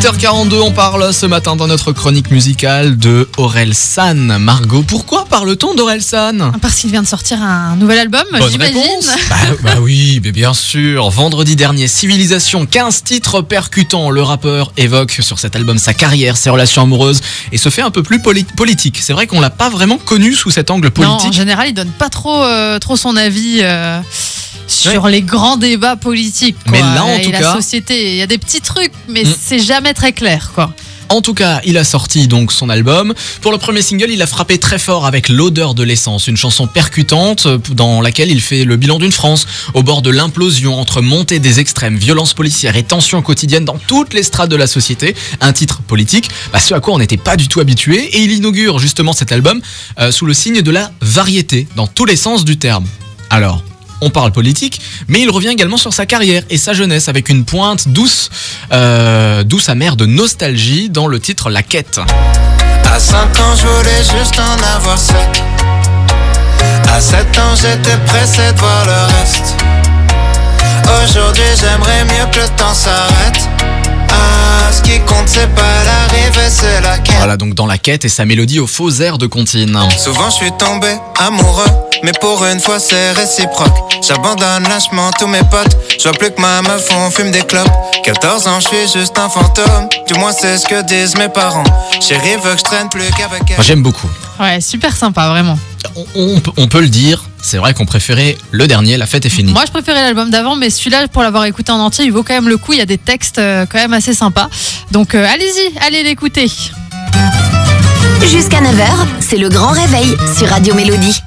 8h42, on parle ce matin dans notre chronique musicale de Aurel San. Margot, pourquoi parle-t-on d'Aurel San? Parce qu'il vient de sortir un nouvel album, j'imagine. Bah, bah oui, mais bien sûr. Vendredi dernier, Civilisation, 15 titres percutants. Le rappeur évoque sur cet album sa carrière, ses relations amoureuses et se fait un peu plus poli- politique. C'est vrai qu'on l'a pas vraiment connu sous cet angle Non, en politique. général, il donne pas trop, euh, trop son avis euh, sur les grands débats politiques. quoi. Mais là, en Et tout la cas- société, il y a des petits trucs, mais Mm. c'est jamais très clair, quoi. En tout cas, il a sorti donc son album. Pour le premier single, il a frappé très fort avec L'odeur de l'essence, une chanson percutante euh, dans laquelle il fait le bilan d'une France au bord de l'implosion entre montée des extrêmes, violences policières et tensions quotidiennes dans toutes les strates de la société. Un titre politique, bah, ce à quoi on n'était pas du tout habitué. Et il inaugure justement cet album euh, sous le signe de la variété, dans tous les sens du terme. Alors, on parle politique, mais il revient également sur sa carrière et sa jeunesse avec une pointe douce, euh, douce amère de nostalgie dans le titre La Quête. À 5 ans, je voulais juste en avoir 7. À 7 ans, j'étais pressé de voir le reste. Aujourd'hui, j'aimerais mieux que le temps s'arrête. Ah, ce qui compte, c'est pas l'arrivée, c'est la quête. Voilà donc dans La Quête et sa mélodie au faux air de Contine. Souvent, je suis tombé amoureux. Mais pour une fois, c'est réciproque. J'abandonne lâchement tous mes potes. Je vois plus que ma meuf, on fume des clopes. 14 ans, je suis juste un fantôme. Du moins, c'est ce que disent mes parents. Chérie veut que je traîne plus qu'avec elle. Moi j'aime beaucoup. Ouais, super sympa, vraiment. On, on peut- on peut le dire, c'est vrai qu'on préférait le dernier, La Fête est finie. Moi, je préférais l'album d'avant, mais celui-là, pour l'avoir écouté en entier, il vaut quand même le coup. Il y a des textes euh, quand même assez sympas. Donc, euh, allez-y, allez l'écouter. Jusqu'à 9h, c'est le grand réveil sur Radio Mélodie.